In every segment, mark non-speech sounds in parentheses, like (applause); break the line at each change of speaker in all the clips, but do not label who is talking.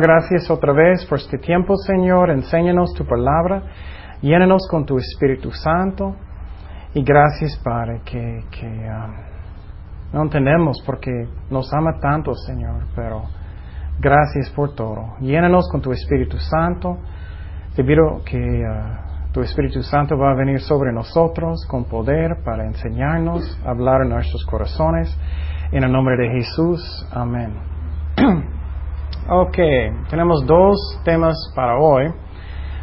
Gracias otra vez por este tiempo, Señor. Enséñanos tu palabra. Llénanos con tu Espíritu Santo. Y gracias, Padre, que, um, no entendemos porque nos ama tanto, Señor, pero gracias por todo. Llénanos con tu Espíritu Santo. Te pido que uh, tu Espíritu Santo va a venir sobre nosotros con poder para enseñarnos, hablar en nuestros corazones. En el nombre de Jesús. Amén. (clears throat) ok, tenemos dos temas para hoy.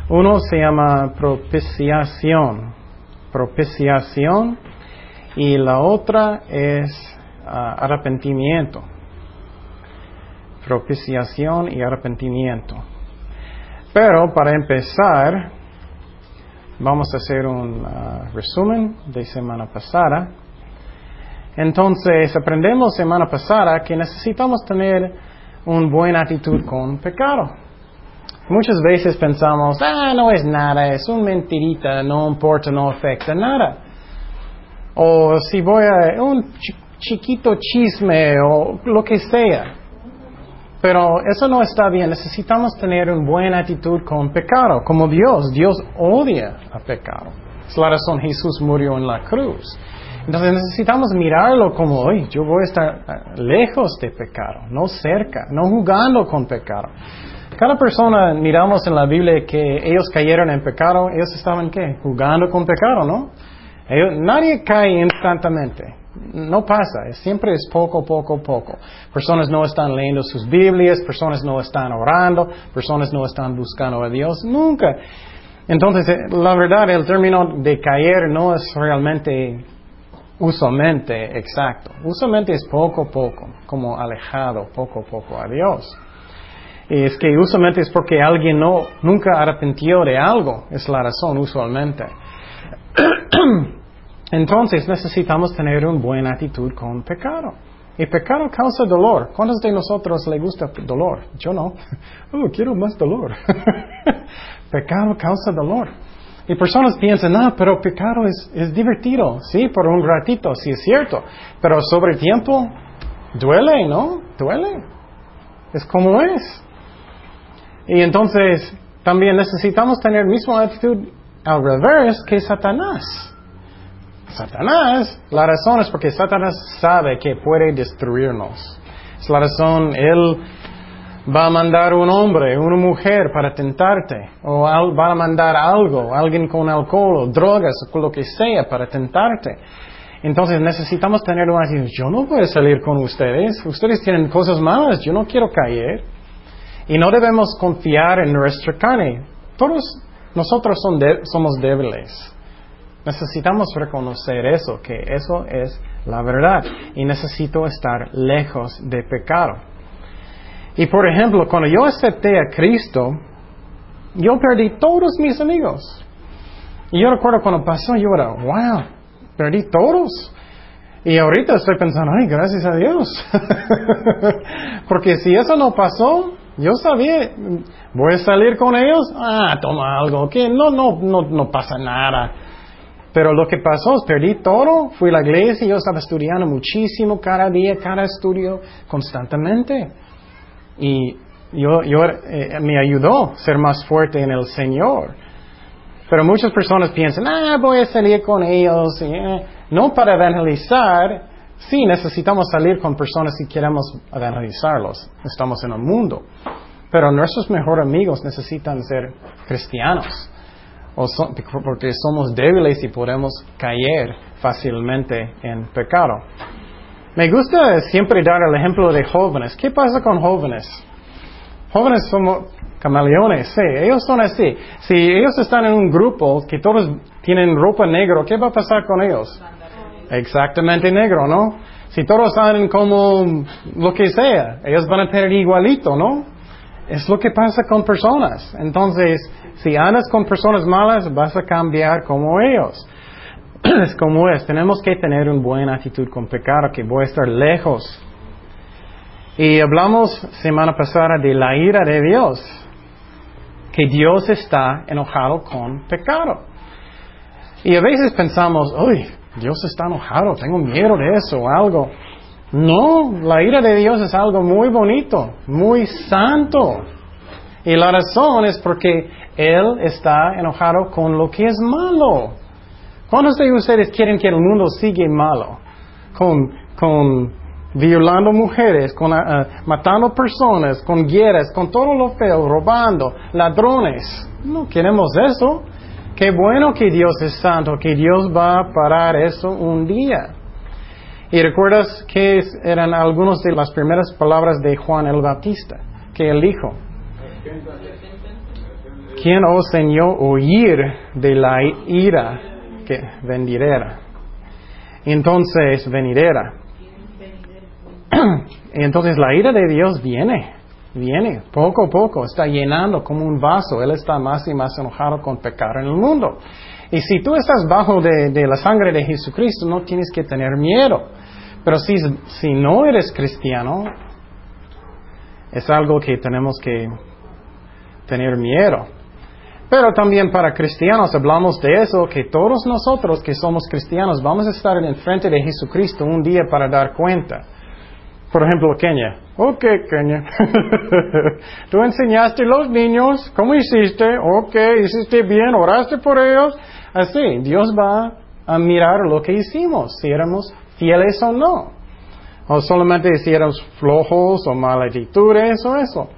Uno se llama propiciación. Propiciación. Y la otra es ah, arrepentimiento. Propiciación y arrepentimiento. Pero para empezar, vamos a hacer un ah, resumen de semana pasada. Entonces, aprendemos semana pasada que necesitamos tener una buena actitud con pecado. Muchas veces pensamos, ah, no es nada, es una mentirita, no importa, no afecta nada. O si voy a un chiquito chisme o lo que sea. Pero eso no está bien. Necesitamos tener una buena actitud con pecado, como Dios. Dios odia a pecado. Es la razón Jesús murió en la cruz. Entonces necesitamos mirarlo como, hoy yo voy a estar eh, lejos de pecado, no cerca, no jugando con pecado. Cada persona miramos en la Biblia que ellos cayeron en pecado, ellos estaban qué? Jugando con pecado, ¿no? nadie cae instantáneamente. No pasa, siempre es poco, poco, poco. Personas no están leyendo sus Biblias, personas no están orando, personas no están buscando a Dios, nunca. Entonces, eh, la verdad, el término de caer no es realmente Usualmente, exacto. Usualmente es poco a poco, como alejado poco a poco a Dios. Y es que usualmente es porque alguien no, nunca arrepintió de algo, es la razón usualmente. (clears throat) Entonces necesitamos tener una buena actitud con pecado. Y pecado causa dolor. ¿Cuántos de nosotros le gusta dolor? Yo no. (laughs) Oh, quiero más dolor. (laughs) pecado causa dolor. Y personas piensan, no, pero pecado es, es divertido, sí, por un ratito, sí es cierto, pero sobre tiempo duele, ¿no? Duele. Es como es. Y entonces también necesitamos tener misma actitud al revés que Satanás. Satanás, la razón es porque Satanás sabe que puede destruirnos. Es la razón, él va a mandar un hombre, una mujer para tentarte, o va a mandar algo, alguien con alcohol, o drogas, o lo que sea para tentarte. Entonces necesitamos tener una actitud, yo no voy a salir con ustedes, ustedes tienen cosas malas, yo no quiero caer. Y no debemos confiar en nuestra carne. Todos nosotros somos débiles. Necesitamos reconocer eso, que eso es la verdad. Y necesito estar lejos de pecado. Y por ejemplo, cuando yo acepté a Cristo, yo perdí todos mis amigos. Y yo recuerdo cuando pasó, yo era, wow, perdí todos. Y ahorita estoy pensando, ay, gracias a Dios. (laughs) Porque si eso no pasó, yo sabía, voy a salir con ellos, ah, toma algo, que no, no, no, no pasa nada. Pero lo que pasó es perdí todo, fui a la iglesia, yo estaba estudiando muchísimo cada día, cada estudio, constantemente. Y yo, yo eh, me ayudó a ser más fuerte en el Señor. Pero muchas personas piensan, ah, voy a salir con ellos. Eh, no para evangelizar. Sí, necesitamos salir con personas si queremos evangelizarlos. Estamos en el mundo. Pero nuestros mejores amigos necesitan ser cristianos. O porque somos débiles y podemos caer fácilmente en pecado. Me gusta siempre dar el ejemplo de jóvenes. ¿Qué pasa con jóvenes? Jóvenes somos camaleones, sí, ellos son así. Si ellos están en un grupo que todos tienen ropa negra, ¿qué va a pasar con ellos? Exactamente negro, ¿no? Si todos salen como lo que sea, ellos van a tener igualito, ¿no? Es lo que pasa con personas. Entonces, si andas con personas malas, vas a cambiar como ellos. Es (clears throat) como es, tenemos que tener una buena actitud con pecado, que voy a estar lejos. Y hablamos semana pasada de la ira de Dios, que Dios está enojado con pecado. Y a veces pensamos, uy, Dios está enojado, tengo miedo de eso o algo. No, la ira de Dios es algo muy bonito, muy santo. Y la razón es porque Él está enojado con lo que es malo. ¿Cuántos de ustedes quieren que el mundo siga malo? Con, con violando mujeres, con, uh, matando personas, con guerras, con todo lo feo, robando, ladrones. No queremos eso. Qué bueno que Dios es santo, que Dios va a parar eso un día. Y recuerdas que eran algunas de las primeras palabras de Juan el Bautista, que él dijo. ¿Quién os enseñó oír de la ira que venidera? Entonces, venidera. (clears throat) Entonces la ira de Dios viene, viene, poco a poco, está llenando como un vaso. Él está más y más enojado con pecar en el mundo. Y si tú estás bajo de, la sangre de Jesucristo, no tienes que tener miedo. Pero si, si no eres cristiano, es algo que tenemos que tener miedo. Pero también para cristianos hablamos de eso, que todos nosotros que somos cristianos vamos a estar en frente de Jesucristo un día para dar cuenta. Por ejemplo, Kenia. Ok, Kenia. (laughs) Tú enseñaste a los niños, ¿cómo hiciste? Ok, hiciste bien, oraste por ellos. Así, Dios va a mirar lo que hicimos, si éramos fieles o no. O solamente si éramos flojos o maletitudes o eso.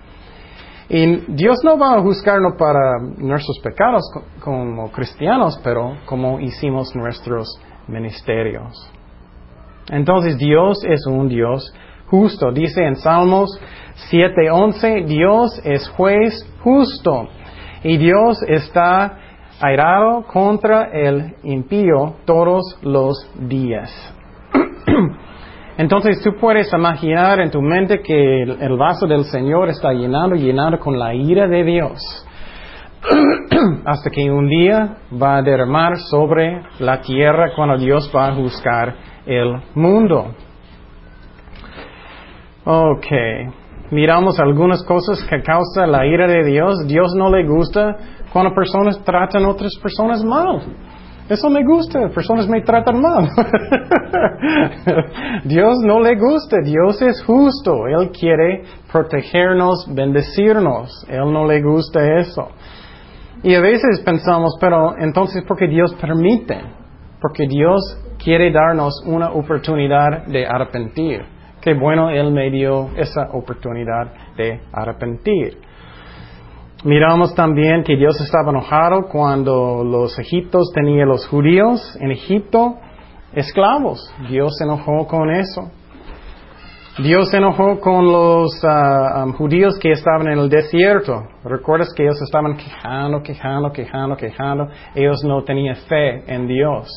Y Dios no va a juzgarnos para nuestros pecados como cristianos, pero como hicimos nuestros ministerios. Entonces Dios es un Dios justo. Dice en Salmos 7:11, Dios es juez justo y Dios está airado contra el impío todos los días. (clears throat) Entonces tú puedes imaginar en tu mente que el, vaso del Señor está llenando llenando con la ira de Dios. (clears throat) Hasta que un día va a derramar sobre la tierra cuando Dios va a juzgar el mundo. Ok, miramos algunas cosas que causan la ira de Dios. Dios no le gusta cuando personas tratan a otras personas mal. Eso me gusta, personas me tratan mal. (laughs) Dios no le gusta, Dios es justo, Él quiere protegernos, bendecirnos, Él no le gusta eso. Y a veces pensamos, pero entonces, ¿por qué Dios permite? Porque Dios quiere darnos una oportunidad de arrepentir. Qué bueno Él me dio esa oportunidad de arrepentir. Miramos también que Dios estaba enojado cuando los egiptos tenían los judíos en Egipto esclavos. Dios se enojó con eso. Dios se enojó con los ah, judíos que estaban en el desierto. ¿Recuerdas que ellos estaban quejando, quejando, quejando, quejando? Ellos no tenían fe en Dios.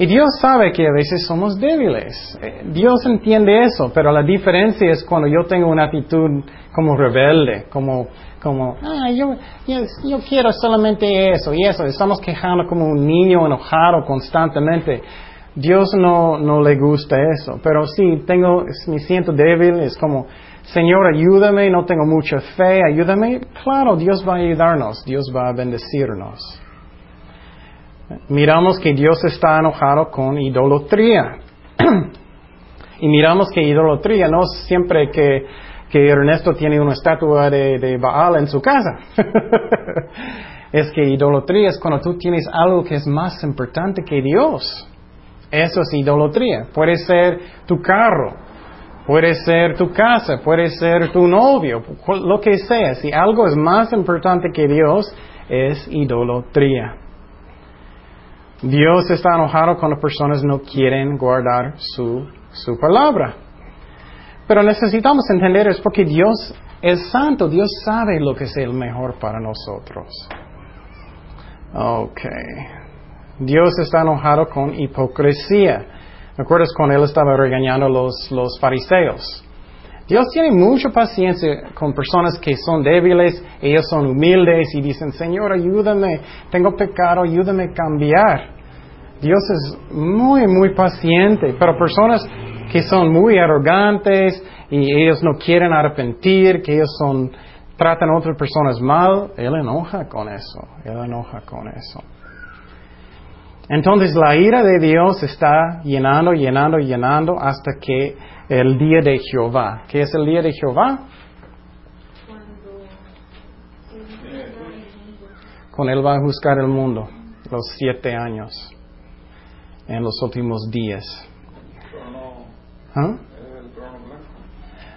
Y Dios sabe que a veces somos débiles. Eh, Dios entiende eso, pero la diferencia es cuando yo tengo una actitud como rebelde, como, como ah, yo, yo, quiero solamente eso y eso. Estamos quejando como un niño enojado constantemente. Dios no, no le gusta eso, pero sí, tengo, me siento débil, es como, Señor, ayúdame, no tengo mucha fe, ayúdame. Claro, Dios va a ayudarnos, Dios va a bendecirnos miramos que Dios está enojado con idolatría. (clears throat) y miramos que idolatría no es siempre que, Ernesto tiene una estatua de, Baal en su casa. (laughs) es que idolatría es cuando tú tienes algo que es más importante que Dios. Eso es idolatría. Puede ser tu carro, puede ser tu casa, puede ser tu novio, lo que sea. Si algo es más importante que Dios, es idolatría. Dios está enojado cuando personas no quieren guardar su, su palabra. Pero necesitamos entender es porque Dios es santo, Dios sabe lo que es el mejor para nosotros. Ok. Dios está enojado con hipocresía. ¿Recuerdas cuando Él estaba regañando a los, los fariseos? Dios tiene mucha paciencia con personas que son débiles, ellos son humildes y dicen, Señor, ayúdame, tengo pecado, ayúdame a cambiar. Dios es muy, muy paciente, pero personas que son muy arrogantes y ellos no quieren arrepentir, que ellos son, tratan a otras personas mal, Él enoja con eso, Él enoja con eso. Entonces la ira de Dios está llenando, llenando, llenando hasta que el día de Jehová. ¿Qué es el día de Jehová? cuando Él va a juzgar el mundo, los siete años, en los últimos días. ¿Ah?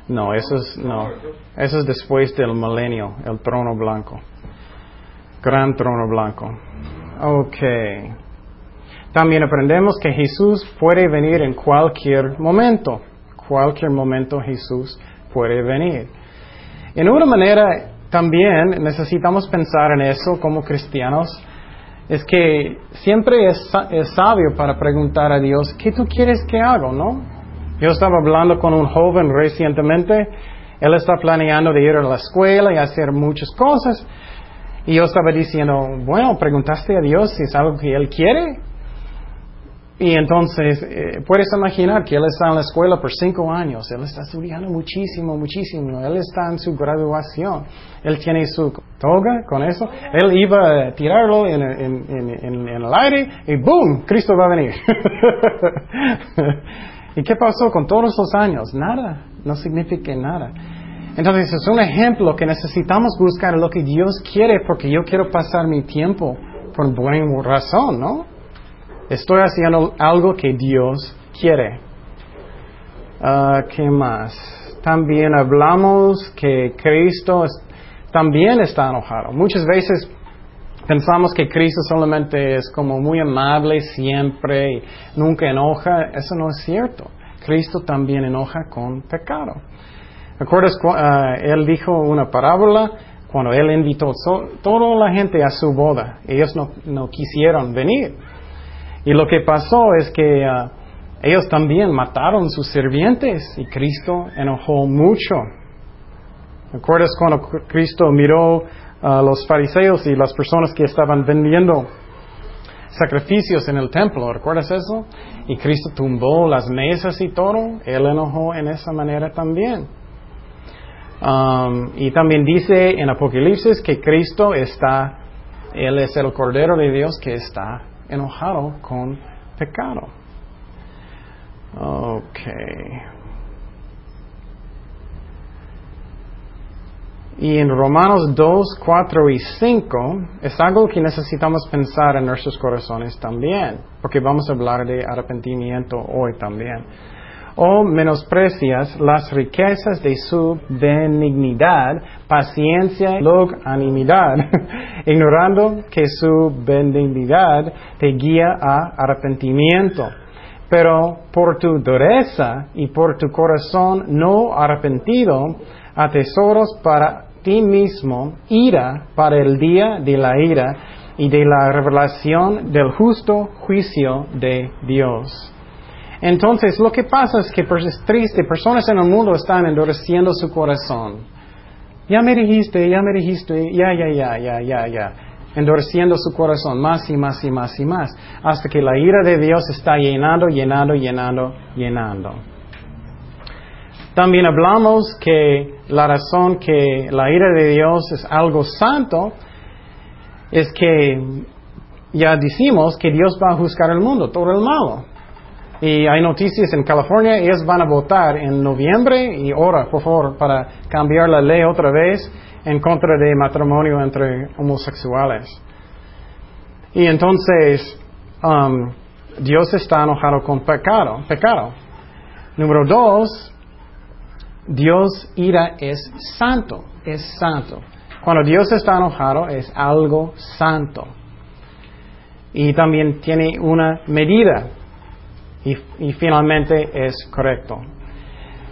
No, eso es, no, eso es después del milenio, el trono blanco. Gran trono blanco. Ok. También aprendemos que Jesús puede venir en cualquier momento. Cualquier momento Jesús puede venir. En una manera, también necesitamos pensar en eso como cristianos. Es que siempre es, sabio para preguntar a Dios, ¿qué tú quieres que haga, no? Yo estaba hablando con un joven recientemente. Él está planeando de ir a la escuela y hacer muchas cosas. Y yo estaba diciendo, bueno, preguntaste a Dios si es algo que Él quiere. Y entonces, eh, puedes imaginar que él está en la escuela por cinco años, él está estudiando muchísimo, muchísimo, él está en su graduación, él tiene su toga con eso, él iba a tirarlo en, el aire y ¡boom! Cristo va a venir. (laughs) ¿Y qué pasó con todos los años? Nada, no significa nada. Entonces es un ejemplo que necesitamos buscar lo que Dios quiere porque yo quiero pasar mi tiempo por buena razón, ¿no? Estoy haciendo algo que Dios quiere. Ah, ¿Qué más? También hablamos que Cristo también está enojado. Muchas veces pensamos que Cristo solamente es como muy amable siempre y nunca enoja. Eso no es cierto. Cristo también enoja con pecado. ¿Recuerdas? Uh, él dijo una parábola cuando él invitó a toda la gente a su boda. Ellos no, no quisieron venir. Y lo que pasó es que ah, ellos también mataron sus sirvientes y Cristo enojó mucho. ¿Recuerdas cuando Cristo miró a los fariseos y las personas que estaban vendiendo sacrificios en el templo? ¿Recuerdas eso? Y Cristo tumbó las mesas y todo. Él enojó en esa manera también. Um, y también dice en Apocalipsis que Cristo está, Él es el Cordero de Dios que está enojado con pecado. Ok. Y en Romanos 2, 4 y 5 es algo que necesitamos pensar en nuestros corazones también, porque vamos a hablar de arrepentimiento hoy también o menosprecias las riquezas de su benignidad, paciencia y longanimidad, (laughs) ignorando que su benignidad te guía a arrepentimiento. Pero por tu dureza y por tu corazón no arrepentido, atesoros para ti mismo ira para el día de la ira y de la revelación del justo juicio de Dios. Entonces, lo que pasa es que es triste, personas en el mundo están endureciendo su corazón. Ya me dijiste, ya me dijiste, ya, ya, ya, ya, ya, ya. Endureciendo su corazón más y más y más y más. Hasta que la ira de Dios está llenando, llenando, llenando, llenando. También hablamos que la razón que la ira de Dios es algo santo es que ya decimos que Dios va a juzgar el mundo, todo el malo. Y hay noticias en California, ellos van a votar en noviembre y ahora, por favor, para cambiar la ley otra vez en contra de matrimonio entre homosexuales. Y entonces, um, Dios está enojado con pecado, pecado. Número dos, Dios ira es santo, es santo. Cuando Dios está enojado es algo santo. Y también tiene una medida y, finalmente es correcto.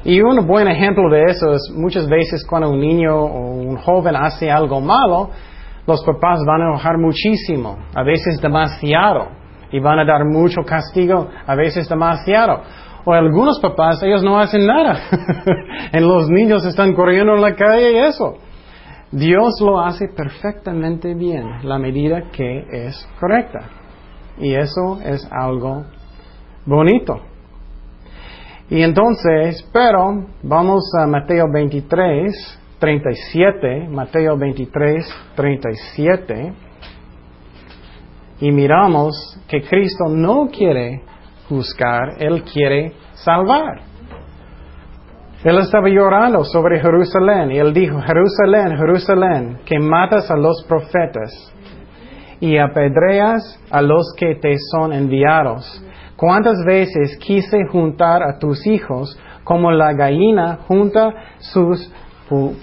Y un buen ejemplo de eso es muchas veces cuando un niño o un joven hace algo malo, los papás van a enojar muchísimo, a veces demasiado, y van a dar mucho castigo, a veces demasiado. O algunos papás, ellos no hacen nada. (laughs) en los niños están corriendo en la calle y eso. Dios lo hace perfectamente bien, la medida que es correcta. Y eso es algo bonito. Y entonces, pero vamos a Mateo 23, 37, Mateo 23, 37, y miramos que Cristo no quiere juzgar, Él quiere salvar. Él estaba llorando sobre Jerusalén y él dijo, Jerusalén, Jerusalén, que matas a los profetas y apedreas a los que te son enviados. ¿Cuántas veces quise juntar a tus hijos como la gallina junta sus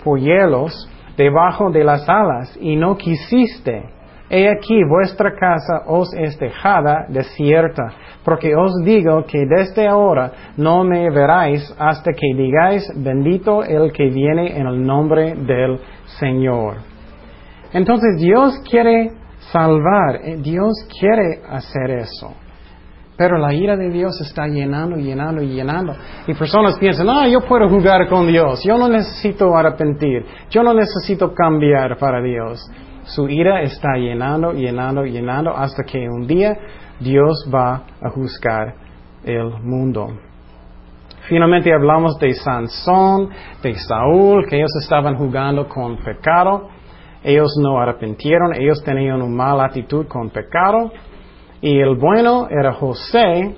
polluelos debajo de las alas y no quisiste? He aquí vuestra casa os es dejada desierta, porque os digo que desde ahora no me veráis hasta que digáis bendito el que viene en el nombre del Señor. Entonces Dios quiere salvar, eh, Dios quiere hacer eso. Pero la ira de Dios está llenando, llenando y llenando. Y personas piensan, ah, yo puedo jugar con Dios, yo no necesito arrepentir, yo no necesito cambiar para Dios. Su ira está llenando, llenando, llenando hasta que un día Dios va a juzgar el mundo. Finalmente hablamos de Sansón, de Saúl, que ellos estaban jugando con pecado. Ellos no arrepintieron, ellos tenían una mala actitud con pecado. Y el bueno era José.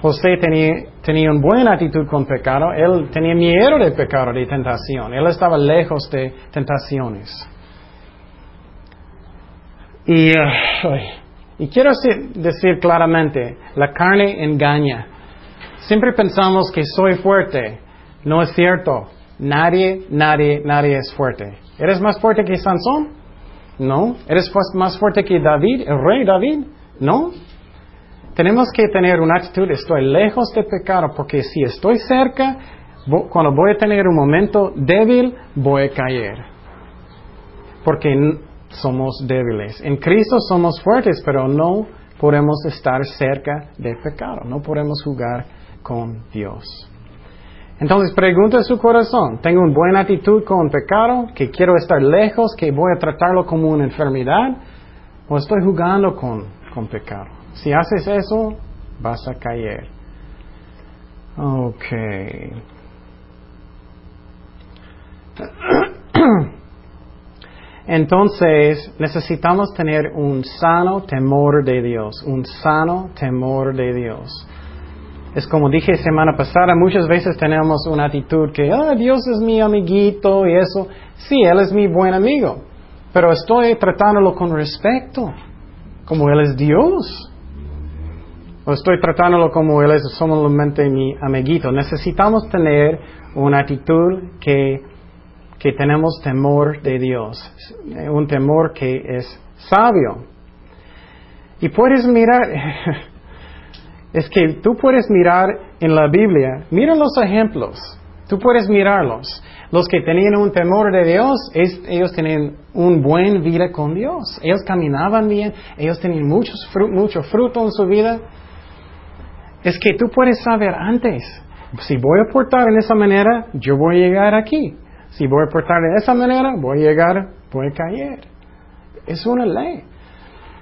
José tenía, tenía una buena actitud con pecado. Él tenía miedo de pecado, de tentación. Él estaba lejos de tentaciones. Y, y quiero decir claramente, la carne engaña. Siempre pensamos que soy fuerte. No es cierto. Nadie, nadie, nadie es fuerte. ¿Eres más fuerte que Sansón? No. ¿Eres más fuerte que David, el rey David? No. Tenemos que tener una actitud, estoy lejos de pecado, porque si estoy cerca, cuando voy a tener un momento débil, voy a caer. Porque somos débiles. En Cristo somos fuertes, pero no podemos estar cerca del pecado, no podemos jugar con Dios. Entonces pregunta a su corazón, ¿tengo una buena actitud con pecado? ¿Que quiero estar lejos? ¿Que voy a tratarlo como una enfermedad? ¿O estoy jugando con, con pecado? Si haces eso, vas a caer. Ok. (clears throat) Entonces necesitamos tener un sano temor de Dios, un sano temor de Dios. Es como dije semana pasada, muchas veces tenemos una actitud que, ah, Dios es mi amiguito y eso. Sí, Él es mi buen amigo, pero estoy tratándolo con respeto, como Él es Dios. O estoy tratándolo como Él es solamente mi amiguito. Necesitamos tener una actitud que que tenemos temor de Dios, un temor que es sabio. Y puedes mirar, (laughs) es que tú puedes mirar en la Biblia, mira los ejemplos, tú puedes mirarlos. Los que tenían un temor de Dios, ellos tenían un buen vida con Dios. Ellos caminaban bien, ellos tenían muchos mucho fruto en su vida. Es que tú puedes saber antes, si voy a portar en esa manera, yo voy a llegar aquí. Si voy a portar de esa manera, voy a llegar, voy a caer. Es una ley.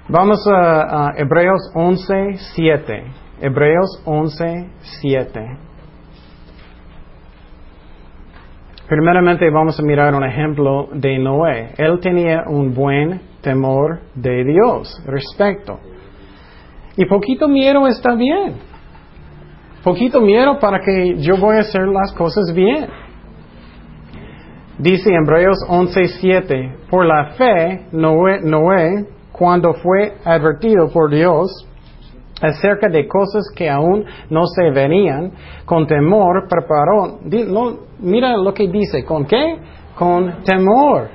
Vamos a, Hebreos 11, 7. Hebreos 11, 7. Primeramente vamos a mirar un ejemplo de Noé. Él tenía un buen temor de Dios, respeto. Y poquito miedo está bien. Poquito miedo para que yo voy a hacer las cosas bien. Dice Hebreos 11:7, por la fe, Noé, Noé, cuando fue advertido por Dios acerca de cosas que aún no se venían, con temor preparó, mira lo que dice, ¿con qué? Con temor.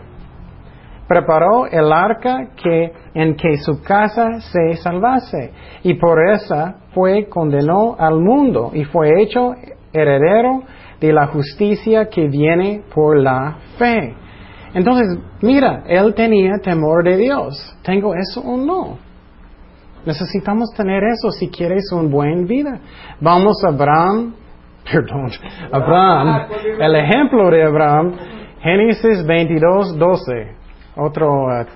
Preparó el arca que, en que su casa se salvase, y por esa fue condenó al mundo, y fue hecho heredero de la justicia que viene por la fe. Entonces, mira, él tenía temor de Dios. ¿Tengo eso o no? Necesitamos tener eso si quieres una buena vida. Vamos a Abraham, (laughs) perdón, Abraham, el ejemplo de Abraham, Génesis 22, 12. Otro, uh,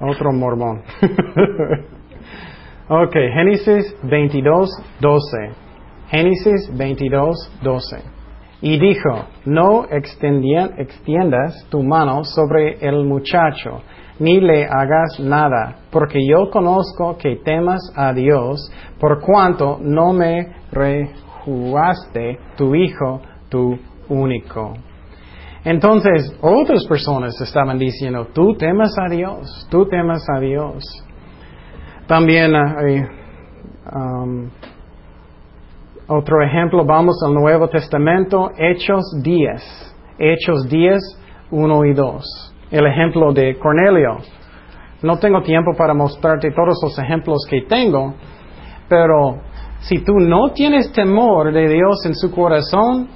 otro mormón. (laughs) ok, Génesis 22, 12. Génesis 22, 12. Y dijo, no extiendas tu mano sobre el muchacho, ni le hagas nada, porque yo conozco que temas a Dios, por cuanto no me rejuaste tu hijo, tu único. Entonces, otras personas estaban diciendo, tú temas a Dios, tú temas a Dios. También um, otro ejemplo, vamos al Nuevo Testamento, Hechos 10. Hechos 10, 1 y 2. El ejemplo de Cornelio. No tengo tiempo para mostrarte todos los ejemplos que tengo, pero si tú no tienes temor de Dios en su corazón,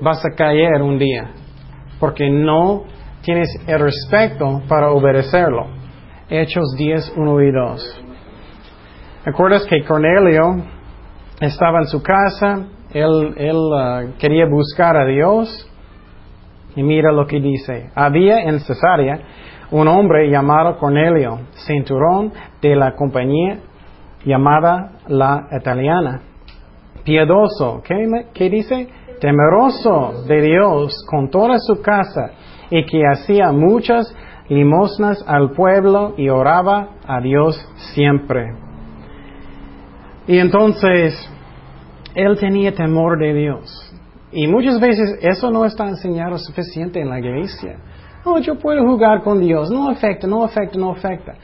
vas a caer un día, porque no tienes el respeto para obedecerlo. Hechos 10, 1 y 2. ¿Recuerdas que Cornelio estaba en su casa? Él, uh, quería buscar a Dios. Y mira lo que dice. Había en Cesarea un hombre llamado Cornelio, cinturón de la compañía llamada la italiana. Piedoso, ¿qué, dice? Temeroso de Dios con toda su casa y que hacía muchas limosnas al pueblo y oraba a Dios siempre. Y entonces, él tenía temor de Dios. Y muchas veces eso no está enseñado suficiente en la iglesia. No, yo puedo jugar con Dios. No afecta, no afecta, no afecta.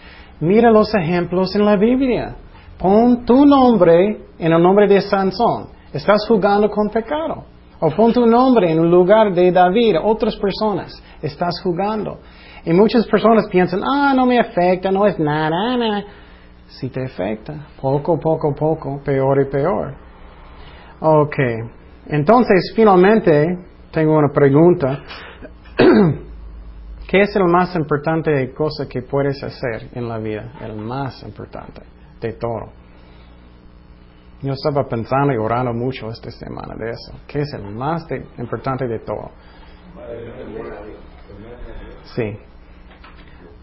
Mira los ejemplos en la Biblia. Pon tu nombre en el nombre de Sansón. Estás jugando con pecado. O pon tu nombre en un lugar de David, otras personas. Estás jugando. Y muchas personas piensan, ah, no me afecta, no es nada, nada. Si te afecta, poco, poco, poco, peor y peor. Ok. Entonces, finalmente, tengo una pregunta. (clears throat) ¿Qué es el más importante cosa que puedes hacer en la vida? El más importante de todo. Yo estaba pensando y orando mucho esta semana de eso. ¿Qué es el más importante de todo? Sí.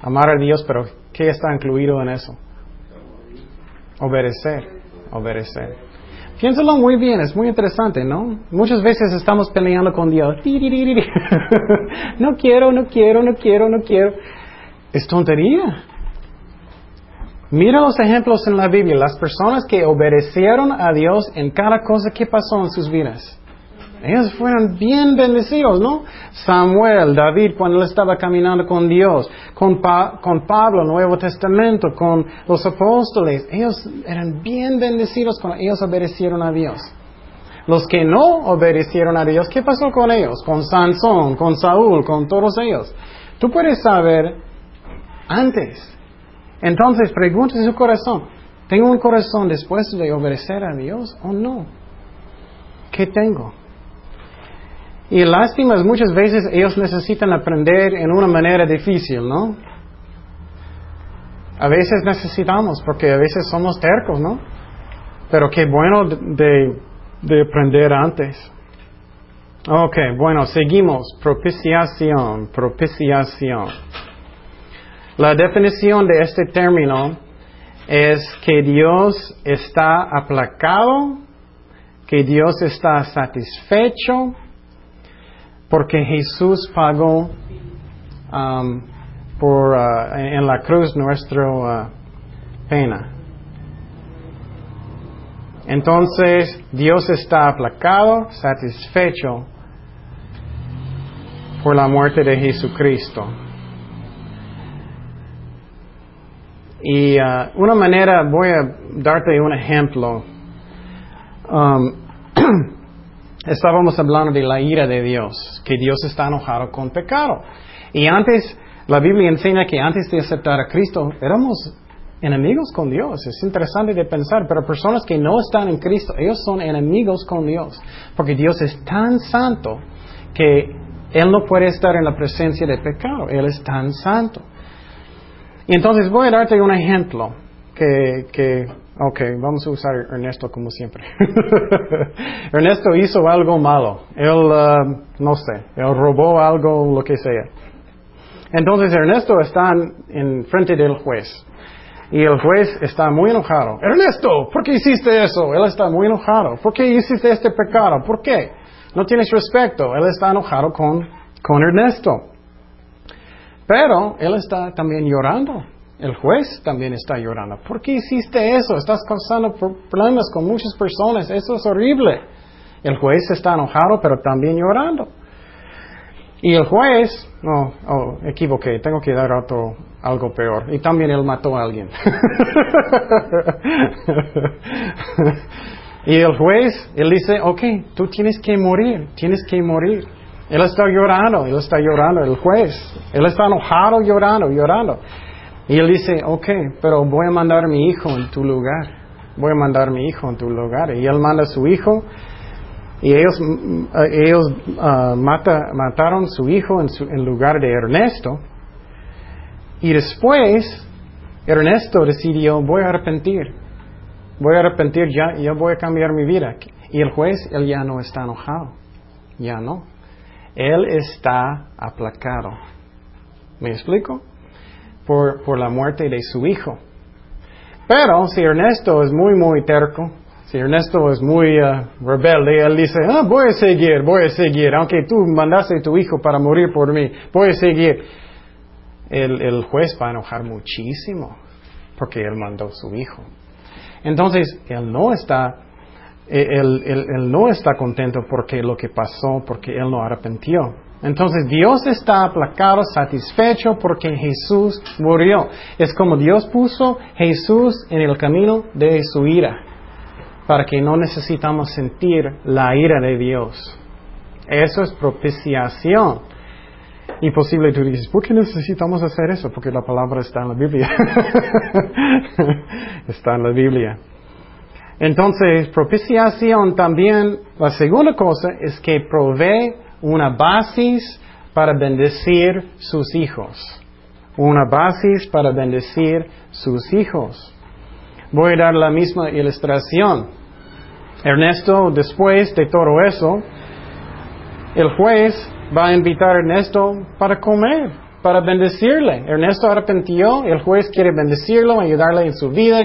Amar a Dios, pero ¿qué está incluido en eso? Obedecer. Obedecer. Piénsalo muy bien, es muy interesante, ¿no? Muchas veces estamos peleando con Dios. (laughs) no quiero, no quiero, no quiero, no quiero. Es tontería. Mira los ejemplos en la Biblia, las personas que obedecieron a Dios en cada cosa que pasó en sus vidas. Ellos fueron bien bendecidos, ¿no? Samuel, David, cuando él estaba caminando con Dios, con, con Pablo, Nuevo Testamento, con los apóstoles, ellos eran bien bendecidos cuando ellos obedecieron a Dios. Los que no obedecieron a Dios, ¿qué pasó con ellos? Con Sansón, con Saúl, con todos ellos. Tú puedes saber antes. Entonces, pregúntese su corazón. ¿Tengo un corazón después de obedecer a Dios o no? ¿Qué tengo? Y lástimas muchas veces ellos necesitan aprender en una manera difícil, ¿no? A veces necesitamos, porque a veces somos tercos, ¿no? Pero qué bueno de, de aprender antes. Ok, bueno, seguimos. Propiciación, propiciación. La definición de este término es que Dios está aplacado, que Dios está satisfecho, porque Jesús pagó um, por, uh, en la cruz nuestra uh, pena. Entonces Dios está aplacado, satisfecho por la muerte de Jesucristo. Y uh, una manera, voy a darte un ejemplo. Um, (clears throat) estábamos hablando de la ira de Dios, que Dios está enojado con pecado. Y antes, la Biblia enseña que antes de aceptar a Cristo éramos enemigos con Dios. Es interesante de pensar, pero personas que no están en Cristo, ellos son enemigos con Dios, porque Dios es tan santo que Él no puede estar en la presencia de pecado, Él es tan santo. Y entonces voy a darte un ejemplo que, que Ok, vamos a usar Ernesto como siempre. (laughs) Ernesto hizo algo malo. Él, uh, no sé, él robó algo, lo que sea. Entonces Ernesto está en frente del juez. Y el juez está muy enojado. Ernesto, ¿por qué hiciste eso? Él está muy enojado. ¿Por qué hiciste este pecado? ¿Por qué? No tienes respeto. Él está enojado con, con Ernesto. Pero él está también llorando. El juez también está llorando. ¿Por qué hiciste eso? Estás causando problemas con muchas personas. Eso es horrible. El juez está enojado, pero también llorando. Y el juez, no, oh, equivoqué, tengo que dar otro, algo peor. Y también él mató a alguien. (laughs) y el juez, él dice, ok, tú tienes que morir, tienes que morir. Él está llorando, él está llorando, el juez. Él está enojado, llorando, llorando. Y él dice, ok, pero voy a mandar a mi hijo en tu lugar. Voy a mandar a mi hijo en tu lugar. Y él manda a su hijo. Y ellos, mm, ellos uh, mata, mataron a su hijo en lugar de Ernesto. Y después, Ernesto decidió, voy a arrepentir. Voy a arrepentir, ya, ya voy a cambiar mi vida. Y el juez, él ya no está enojado. Ya no. Él está aplacado. ¿Me explico? Por, por la muerte de su hijo. Pero si Ernesto es muy, muy terco, si Ernesto es muy uh, rebelde, él dice, ah, voy a seguir, voy a seguir, aunque tú mandaste a tu hijo para morir por mí, voy a seguir. El, el juez va a enojar muchísimo porque él mandó a su hijo. Entonces, él no está eh, él, no está contento porque lo que pasó, porque él no arrepintió. Entonces Dios está aplacado, satisfecho porque Jesús murió. Es como Dios puso Jesús en el camino de su ira, para que no necesitamos sentir la ira de Dios. Eso es propiciación. Imposible, tú dices, ¿por qué necesitamos hacer eso? Porque la palabra está en la Biblia. (laughs) está en la Biblia. Entonces, propiciación también, la segunda cosa es que provee una base para bendecir sus hijos. Una base para bendecir sus hijos. Voy a dar la misma ilustración. Ernesto, después de todo eso, el juez va a invitar a Ernesto para comer para bendecirle. Ernesto arrepintió, el juez quiere bendecirlo, ayudarle en su vida,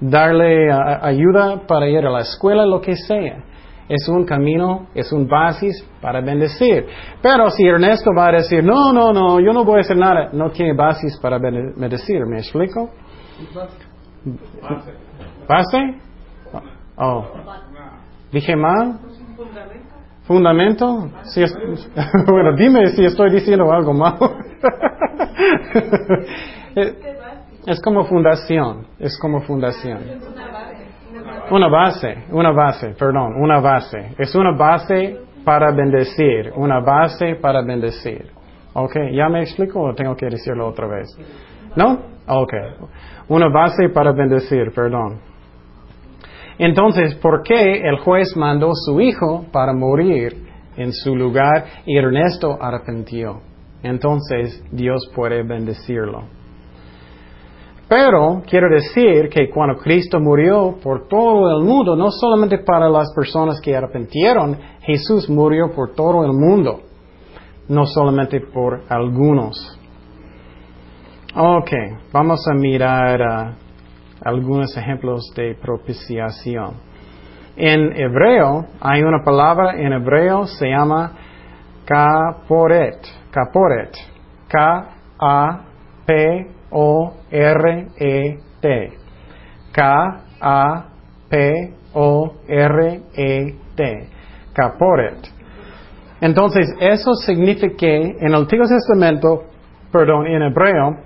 darle ayuda para ir a la escuela, lo que sea. Es un camino, es un basis para bendecir. Pero si Ernesto va a decir, no, no, no, yo no voy a hacer nada, no tiene basis para bendecir, ¿me explico? ¿Base? Oh. ¿Dije mal? ¿Fundamento? Si (laughs) bueno, dime si estoy diciendo algo malo. (laughs) es como fundación, es como fundación. Una base, una base, perdón, una base. Es una base para bendecir, una base para bendecir. ¿Ok? ¿Ya me explico o tengo que decirlo otra vez? ¿No? Ok. Una base para bendecir, perdón. Entonces, ¿por qué el juez mandó su hijo para morir en su lugar y Ernesto arrepintió? Entonces, Dios puede bendecirlo. Pero quiero decir que cuando Cristo murió por todo el mundo, no solamente para las personas que arrepintieron, Jesús murió por todo el mundo, no solamente por algunos. Ok, vamos a mirar uh, algunos ejemplos de propiciación. En hebreo hay una palabra en hebreo se llama kaporet, kaporet, K A P O R E T, K A P O R E T, kaporet. Entonces, eso significa que en el Antiguo Testamento, perdón, en hebreo,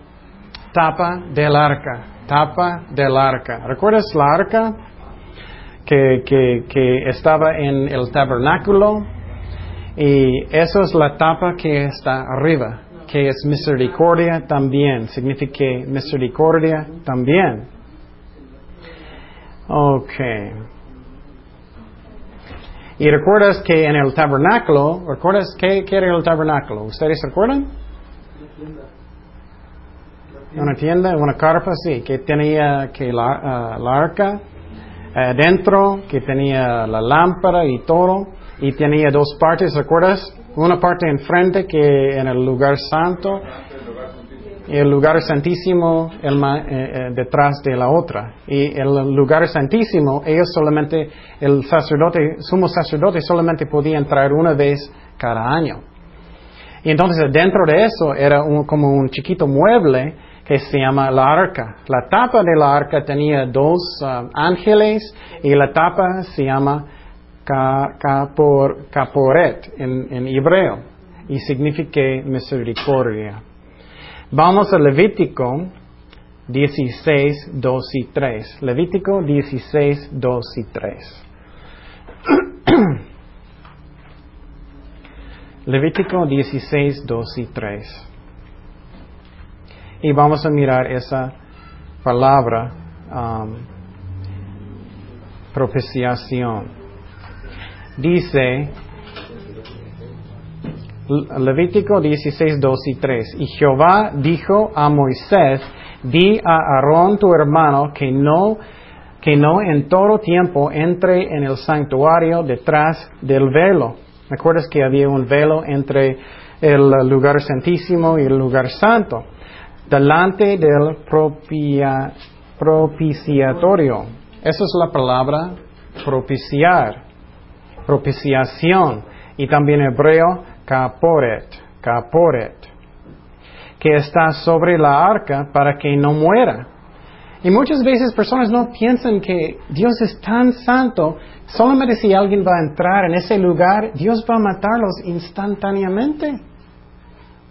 tapa del arca tapa del arca. ¿Recuerdas la arca que, que, estaba en el tabernáculo? Y eso es la tapa que está arriba, que es misericordia también. Significa misericordia también. Ok. Y recuerdas que en el tabernáculo, ¿recuerdas qué, era el tabernáculo? ¿Ustedes recuerdan? una tienda, una carpa, sí, que tenía que la, uh, arca uh, dentro, que tenía la lámpara y todo, y tenía dos partes, ¿recuerdas? Una parte enfrente que en el lugar santo y el lugar santísimo el, eh, eh, detrás de la otra. Y el lugar santísimo, ellos solamente, el sacerdote, sumo sacerdote solamente podía entrar una vez cada año. Y entonces dentro de eso era como un chiquito mueble que se llama la arca. La tapa de la arca tenía dos uh, ángeles y la tapa se llama caporet en, hebreo. y significa misericordia. Vamos a Levítico 16, 2 y 3. Levítico 16, 2 y 3. (clears throat) Levítico 16, 2 y 3. Y vamos a mirar esa palabra, um, propiciación. Dice, Levítico 16, 2 y 3. Y Jehová dijo a Moisés, di a Aarón tu hermano que no, que no en todo tiempo entre en el santuario detrás del velo. ¿Me acuerdas que había un velo entre el lugar santísimo y el lugar santo? Delante del propiciatorio. Esa es la palabra propiciar, propiciación. Y también hebreo, caporet, caporet, que está sobre la arca para que no muera. Y muchas veces personas no piensan que Dios es tan santo, solamente si alguien va a entrar en ese lugar, Dios va a matarlos instantáneamente.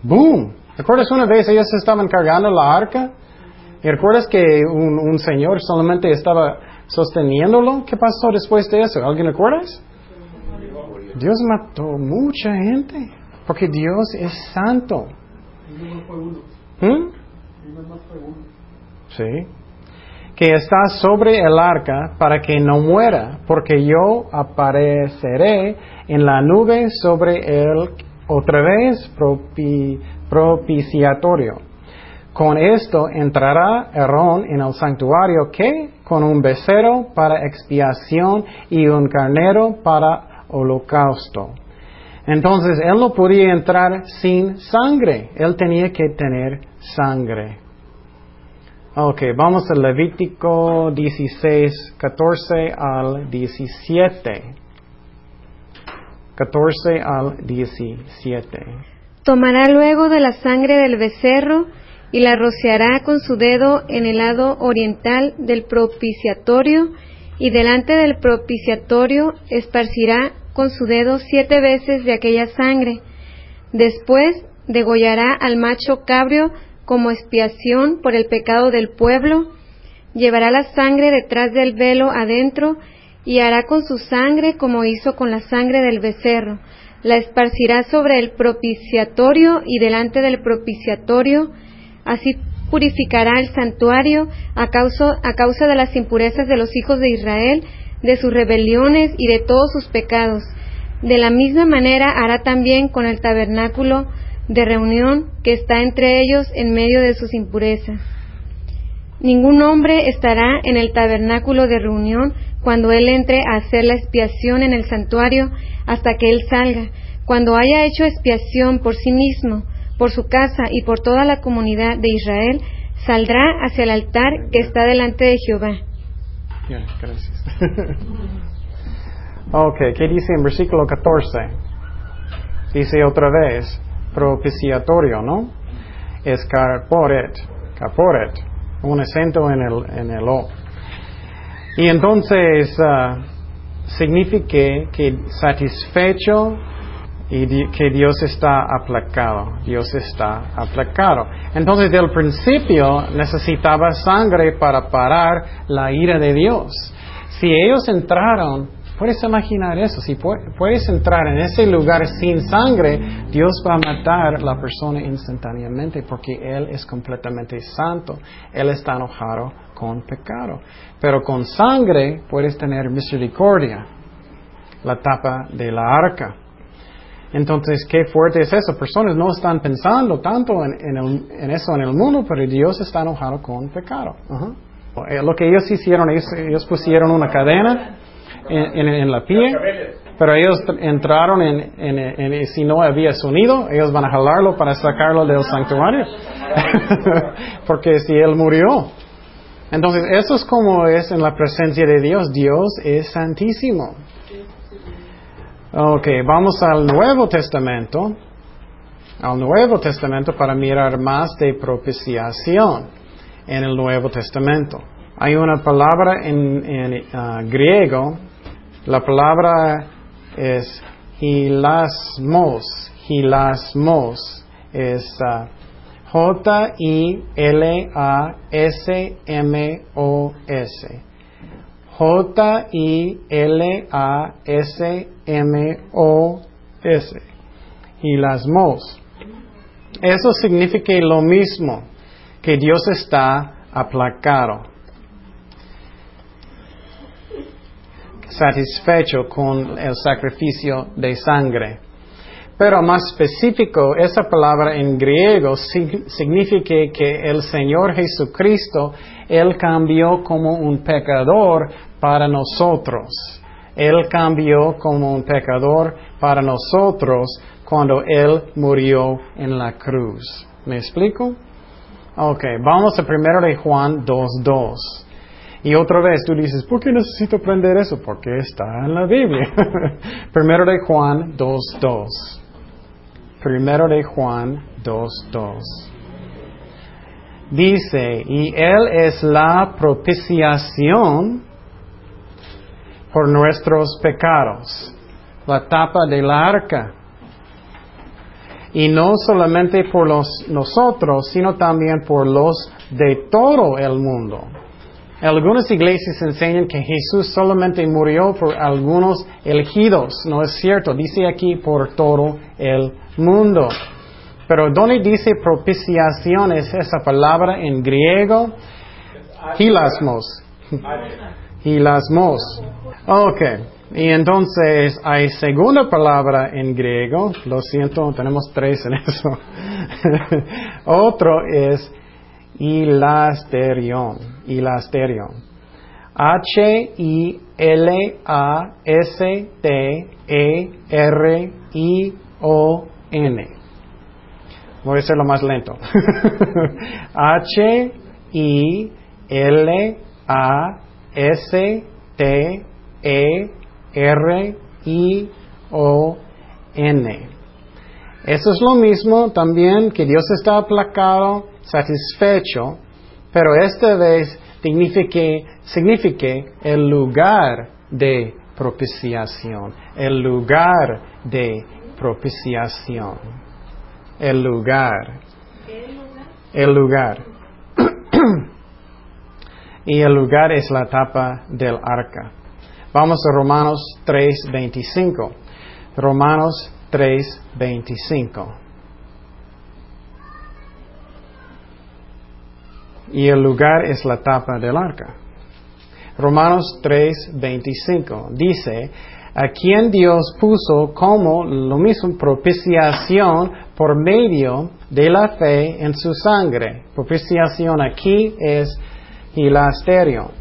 ¡Boom! ¿Recuerdas una vez ellos estaban cargando la arca? ¿Y recuerdas que un, un señor solamente estaba sosteniéndolo? ¿Qué pasó después de eso? ¿Alguien recuerdas? Dios mató mucha gente porque Dios es santo. ¿Mm? Sí. Que está sobre el arca para que no muera, porque yo apareceré en la nube sobre él otra vez propiciatorio. Con esto entrará Aarón en el santuario que con un becerro para expiación y un carnero para holocausto. Entonces, él no podía entrar sin sangre, él tenía que tener sangre. Ok, vamos a Levítico 16, 14 al 17. 14 al 17.
Tomará luego de la sangre del becerro y la rociará con su dedo en el lado oriental del propiciatorio y delante del propiciatorio esparcirá con su dedo siete veces de aquella sangre. Después degollará al macho cabrio como expiación por el pecado del pueblo, llevará la sangre detrás del velo adentro y hará con su sangre como hizo con la sangre del becerro. La esparcirá sobre el propiciatorio y delante del propiciatorio, así purificará el santuario a causa, de las impurezas de los hijos de Israel, de sus rebeliones y de todos sus pecados. De la misma manera hará también con el tabernáculo de reunión que está entre ellos en medio de sus impurezas. Ningún hombre estará en el tabernáculo de reunión cuando él entre a hacer la expiación en el santuario hasta que él salga, cuando haya hecho expiación por sí mismo, por su casa y por toda la comunidad de Israel, saldrá hacia el altar que está delante de Jehová.
gracias. (laughs) ok, ¿qué dice en versículo 14? Dice otra vez, propiciatorio, ¿no? Es caporet, caporet, un acento en el, en el O. Y entonces uh, significa que satisfecho y que Dios está aplacado. Dios está aplacado. Entonces, del principio necesitaba sangre para parar la ira de Dios. Si ellos entraron, puedes imaginar eso, si puedes entrar en ese lugar sin sangre, Dios va a matar a la persona instantáneamente porque Él es completamente santo. Él está enojado con pecado. Pero con sangre puedes tener misericordia. La tapa de la arca. Entonces, qué fuerte es eso. Personas no están pensando tanto en, eso en el mundo, pero Dios está enojado con pecado. Eh, lo que ellos hicieron, ellos, pusieron una cadena en, la pie, pero ellos entraron en, si no había sonido, ellos van a jalarlo para sacarlo del santuario, (laughs) porque si él murió. Entonces, eso es como es en la presencia de Dios. Dios es santísimo. Ok, vamos al Nuevo Testamento, al Nuevo Testamento para mirar más de propiciación en el Nuevo Testamento. Hay una palabra en, uh, griego, la palabra es hilasmos, Hilasmos. Es uh, J-I-L-A-S-M-O-S. J-I-L-A-S-M-O-S. Hilasmos. Eso significa lo mismo, que Dios está aplacado, satisfecho con el sacrificio de sangre. Pero más específico, esa palabra en griego significa que el Señor Jesucristo, Él cambió como un pecador para nosotros. Él cambió como un pecador para nosotros cuando Él murió en la cruz. ¿Me explico? Ok, vamos a primero de Juan 2.2. Y otra vez tú dices, ¿por qué necesito aprender eso? Porque está en la Biblia. (laughs) primero de Juan 2.2. Primero de Juan 2.2. Dice, y Él es la propiciación por nuestros pecados. La tapa del arca y no solamente por los, nosotros, sino también por los de todo el mundo. Algunas iglesias enseñan que Jesús solamente murió por algunos elegidos. No es cierto. Dice aquí por todo el mundo. Pero donde dice propiciación es esa palabra en griego? Hilasmos. Hilasmos. Ok. Y entonces hay segunda palabra en griego, lo siento, tenemos tres en eso. (laughs) Otro es ilasterion, ilasterion. H-I-L-A-S-T-E-R-I-O-N. Voy a hacerlo más lento. (laughs) H-I-L-A-S-T-E R-I-O-N. Eso es lo mismo también que Dios está aplacado, satisfecho, pero esta vez significa, significa el lugar de propiciación, el lugar de propiciación, el lugar, el lugar. Y el lugar es la tapa del arca. Vamos a Romanos 3:25. Romanos 3:25. Y el lugar es la tapa del arca. Romanos 3:25 dice, a quien Dios puso como lo mismo propiciación por medio de la fe en su sangre. Propiciación aquí es hilasterion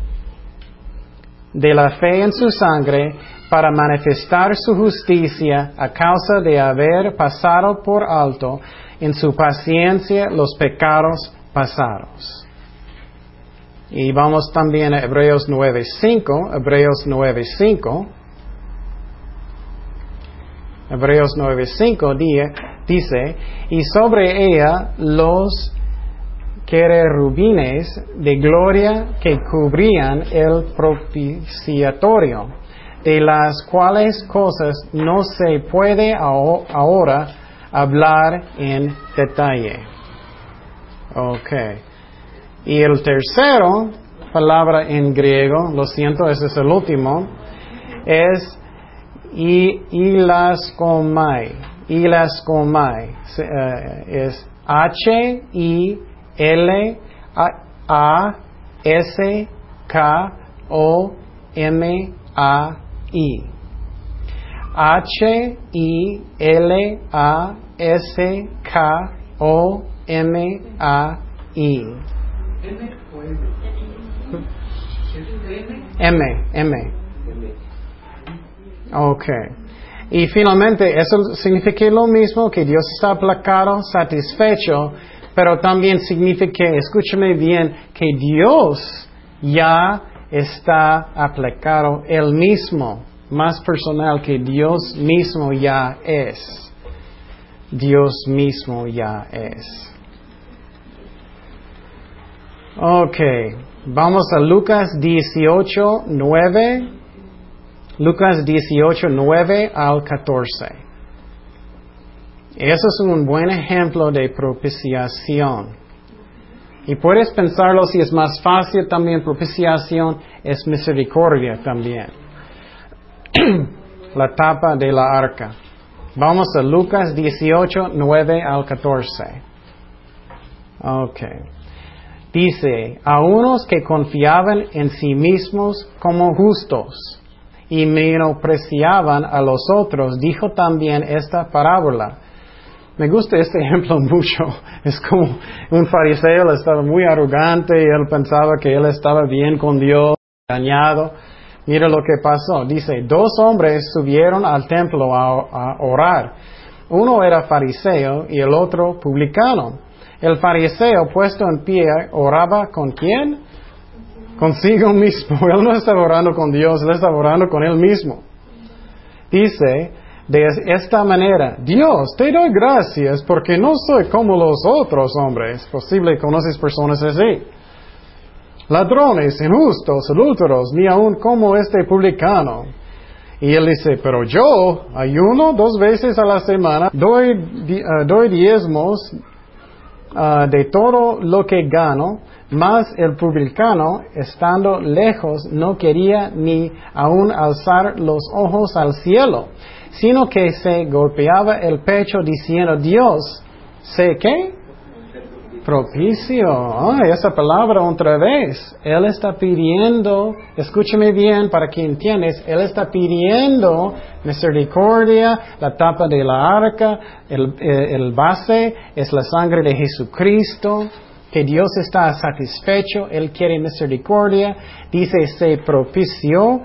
de la fe en su sangre para manifestar su justicia a causa de haber pasado por alto en su paciencia los pecados pasados. Y vamos también a Hebreos 9.5, Hebreos 9.5. Hebreos 9.5 dice, y sobre ella los querubines de gloria que cubrían el propiciatorio, de las cuales cosas no se puede ahora hablar en detalle. Ok. Y el tercero, palabra en griego, lo siento, ese es el último, es ilaskomai. Ilaskomai. Uh, es H-I L A S K O M A I. H I L A S K O M A I. M, M. Ok. Y finalmente, eso significa lo mismo, que Dios está aplacado, satisfecho, pero también significa, escúchame bien, que Dios ya está aplicado él mismo, más personal que Dios mismo ya es. Dios mismo ya es. Ok, vamos a Lucas 18, 9. Lucas 18, 9 al 14. Eso es un buen ejemplo de propiciación. Y puedes pensarlo si es más fácil también, propiciación es misericordia también. (clears throat) la tapa de la arca. Vamos a Lucas 18, 9 al 14. Ok. Dice, a unos que confiaban en sí mismos como justos y menospreciaban a los otros, dijo también esta parábola. Me gusta este (laughs) ejemplo mucho. Es como un fariseo, él estaba muy arrogante y él pensaba que él estaba bien con Dios, engañado. Mira lo que pasó. Dice, dos hombres subieron al templo a, a orar. Uno era fariseo y el otro publicano. El fariseo puesto en pie oraba con quién? Consigo mismo. (laughs) Él no estaba orando con Dios, él estaba orando con él mismo. Dice, de esta manera, Dios, te doy gracias porque no soy como los otros hombres. Posible conoces personas así. Ladrones, injustos, adúlteros, ni aun como este publicano. Y él dice, pero yo ayuno dos veces a la semana, doy, uh, doy diezmos uh, de todo lo que gano, mas el publicano, estando lejos, no quería ni aun alzar los ojos al cielo sino que se golpeaba el pecho diciendo, Dios, sé qué? Propicio. Esa palabra otra vez. Él está pidiendo, escúchame bien para que entiendas, Él está pidiendo misericordia, la tapa de la arca, el, eh, el base es la sangre de Jesucristo que Dios está satisfecho, Él quiere misericordia, dice, se propició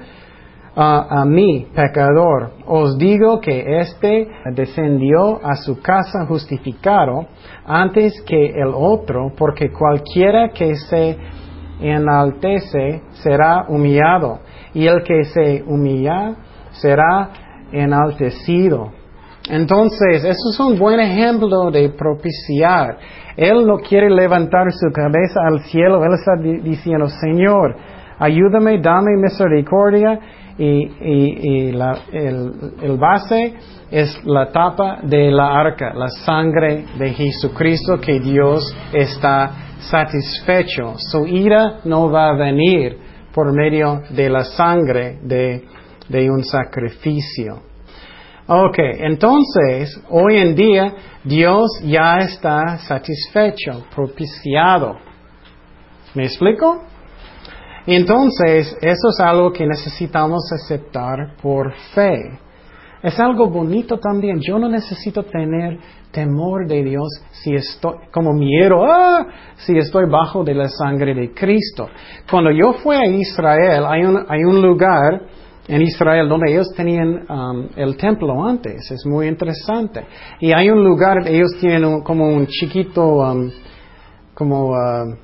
a mí, pecador, os digo que éste descendió a su casa justificado antes que el otro, porque cualquiera que se enaltece será humillado, y el que se humilla será enaltecido. Entonces, eso es un buen ejemplo de propiciar. Él no quiere levantar su cabeza al cielo, él está diciendo, Señor, ayúdame, dame misericordia y, el, base es la tapa de la arca, la sangre de Jesucristo que Dios está satisfecho. Su ira no va a venir por medio de la sangre de, de un sacrificio. Ok, entonces, hoy en día Dios ya está satisfecho, propiciado. ¿Me explico? Entonces, eso es algo que necesitamos aceptar por fe. Es algo bonito también. Yo no necesito tener temor de Dios si estoy, como miedo, ah, si estoy bajo de la sangre de Cristo. Cuando yo fui a Israel, hay un, hay un lugar en Israel donde ellos tenían um, el templo antes. Es muy interesante. Y hay un lugar, ellos tienen como un chiquito, um, como, uh,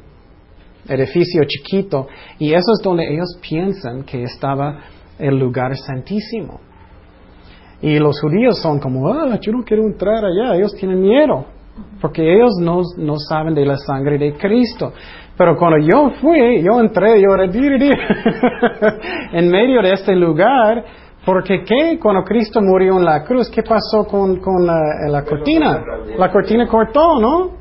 edificio chiquito, y eso es donde ellos piensan que estaba el lugar santísimo. Y los judíos son como, ah, yo no quiero entrar allá, ellos tienen miedo, porque ellos no, no saben de la sangre de Cristo. Pero cuando yo fui, yo entré, yo era (laughs) en medio de este lugar, porque ¿qué? Cuando Cristo murió en la cruz, ¿qué pasó con, con la cortina? La cortina cortó, ¿no?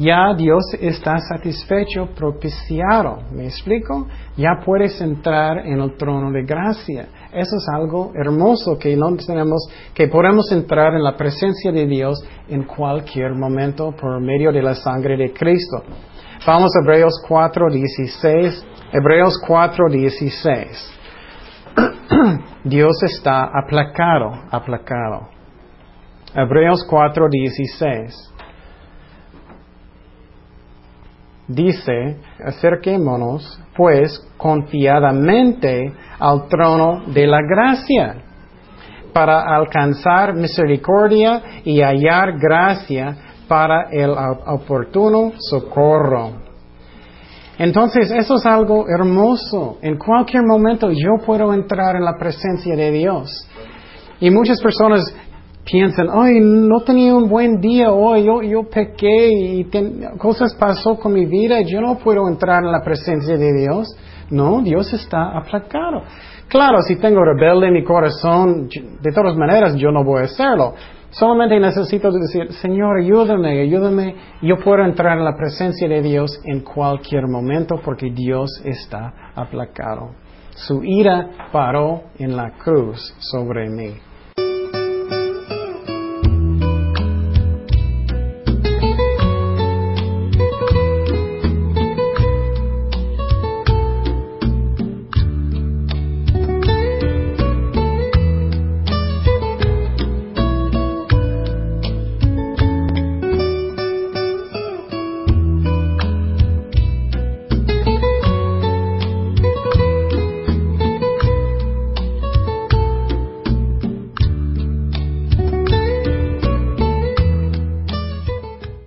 Ya Dios está satisfecho, propiciado. ¿Me explico? Ya puedes entrar en el trono de gracia. Eso es algo hermoso que no tenemos, que podemos entrar en la presencia de Dios en cualquier momento por medio de la sangre de Cristo. Vamos a Hebreos 4:16. Hebreos 4:16. (clears throat) Dios está aplacado, aplacado. Hebreos 4:16. Dice, acerquémonos pues confiadamente al trono de la gracia para alcanzar misericordia y hallar gracia para el oportuno socorro. Entonces, eso es algo hermoso. En cualquier momento yo puedo entrar en la presencia de Dios. Y muchas personas piensan, ay, no tenía un buen día hoy, yo, yo pequé y cosas pasó con mi vida, yo no puedo entrar en la presencia de Dios. No, Dios está aplacado. Claro, si tengo rebelde en mi corazón, de todas maneras yo no voy a hacerlo. Solamente necesito decir, Señor, ayúdame, ayúdame. Yo puedo entrar en la presencia de Dios en cualquier momento porque Dios está aplacado. Su ira paró en la cruz sobre mí.